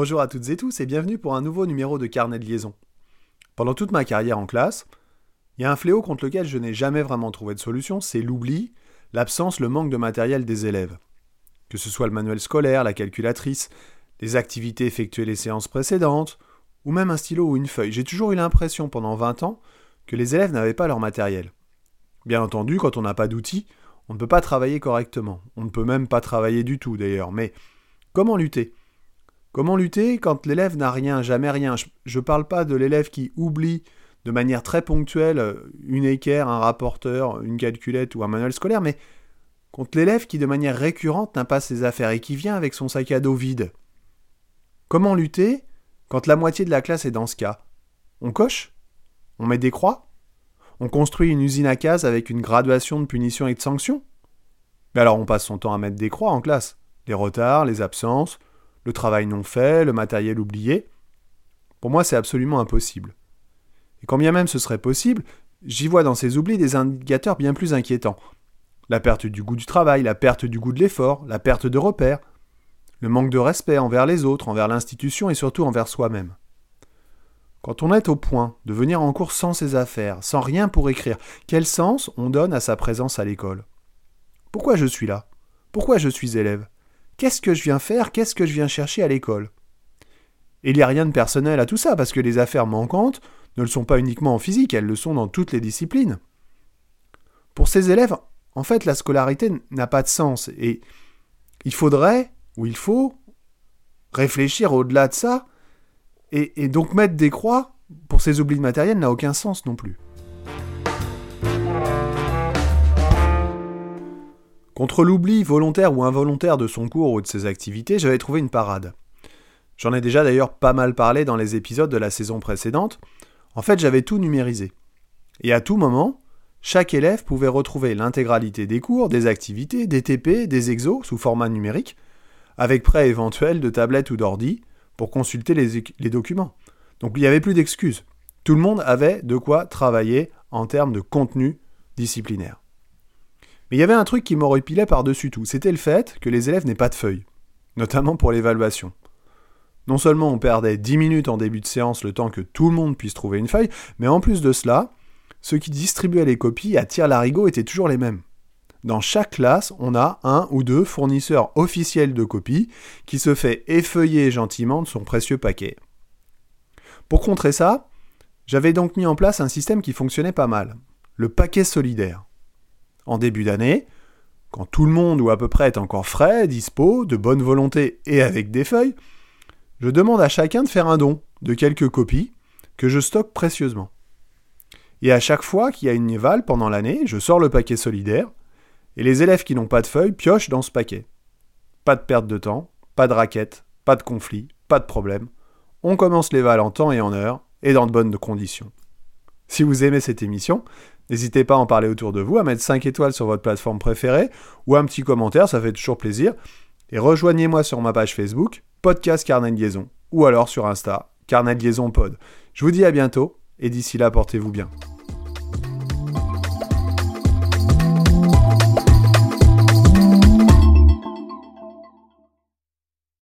Bonjour à toutes et tous et bienvenue pour un nouveau numéro de Carnet de liaison. Pendant toute ma carrière en classe, il y a un fléau contre lequel je n'ai jamais vraiment trouvé de solution, c'est l'oubli, l'absence, le manque de matériel des élèves. Que ce soit le manuel scolaire, la calculatrice, les activités effectuées les séances précédentes, ou même un stylo ou une feuille, j'ai toujours eu l'impression pendant 20 ans que les élèves n'avaient pas leur matériel. Bien entendu, quand on n'a pas d'outils, on ne peut pas travailler correctement. On ne peut même pas travailler du tout d'ailleurs. Mais comment lutter? Comment lutter quand l'élève n'a rien, jamais rien? Je ne parle pas de l'élève qui oublie de manière très ponctuelle une équerre, un rapporteur, une calculette ou un manuel scolaire, mais contre l'élève qui de manière récurrente n'a pas ses affaires et qui vient avec son sac à dos vide. Comment lutter quand la moitié de la classe est dans ce cas? On coche? On met des croix? On construit une usine à cases avec une graduation de punitions et de sanctions? Mais alors on passe son temps à mettre des croix en classe. Les retards, les absences, le travail non fait, le matériel oublié. Pour moi, c'est absolument impossible. Et quand bien même ce serait possible, j'y vois dans ces oublis des indicateurs bien plus inquiétants. La perte du goût du travail, la perte du goût de l'effort, la perte de repères, le manque de respect envers les autres, envers l'institution et surtout envers soi-même. Quand on est au point de venir en cours sans ses affaires, sans rien pour écrire, quel sens on donne à sa présence à l'école? Pourquoi je suis là? Pourquoi je suis élève? Qu'est-ce que je viens faire? Qu'est-ce que je viens chercher à l'école? Il n'y a rien de personnel à tout ça, parce que les affaires manquantes ne le sont pas uniquement en physique, elles le sont dans toutes les disciplines. Pour ces élèves, en fait, la scolarité n'a pas de sens, et il faudrait, ou il faut, réfléchir au-delà de ça, et, et donc mettre des croix pour ces oublis de matériel n'a aucun sens non plus. Contre l'oubli volontaire ou involontaire de son cours ou de ses activités, j'avais trouvé une parade. J'en ai déjà d'ailleurs pas mal parlé dans les épisodes de la saison précédente. En fait, j'avais tout numérisé. Et à tout moment, chaque élève pouvait retrouver l'intégralité des cours, des activités, des TP, des exos sous format numérique, avec prêt éventuel de tablette ou d'ordi pour consulter les, les documents. Donc il n'y avait plus d'excuses. Tout le monde avait de quoi travailler en termes de contenu disciplinaire. Mais il y avait un truc qui m'horripilait par-dessus tout, c'était le fait que les élèves n'aient pas de feuilles, notamment pour l'évaluation. Non seulement on perdait 10 minutes en début de séance le temps que tout le monde puisse trouver une feuille, mais en plus de cela, ceux qui distribuaient les copies à tir larigot étaient toujours les mêmes. Dans chaque classe, on a un ou deux fournisseurs officiels de copies qui se fait effeuiller gentiment de son précieux paquet. Pour contrer ça, j'avais donc mis en place un système qui fonctionnait pas mal, le paquet solidaire en début d'année, quand tout le monde ou à peu près est encore frais, dispo, de bonne volonté et avec des feuilles, je demande à chacun de faire un don de quelques copies que je stocke précieusement. Et à chaque fois qu'il y a une éval pendant l'année, je sors le paquet solidaire, et les élèves qui n'ont pas de feuilles piochent dans ce paquet. Pas de perte de temps, pas de raquette, pas de conflit, pas de problème. On commence l'éval en temps et en heure, et dans de bonnes conditions. Si vous aimez cette émission, N'hésitez pas à en parler autour de vous, à mettre 5 étoiles sur votre plateforme préférée ou un petit commentaire, ça fait toujours plaisir. Et rejoignez-moi sur ma page Facebook, Podcast Carnet de Liaison, ou alors sur Insta, Carnet de Liaison Pod. Je vous dis à bientôt, et d'ici là, portez-vous bien.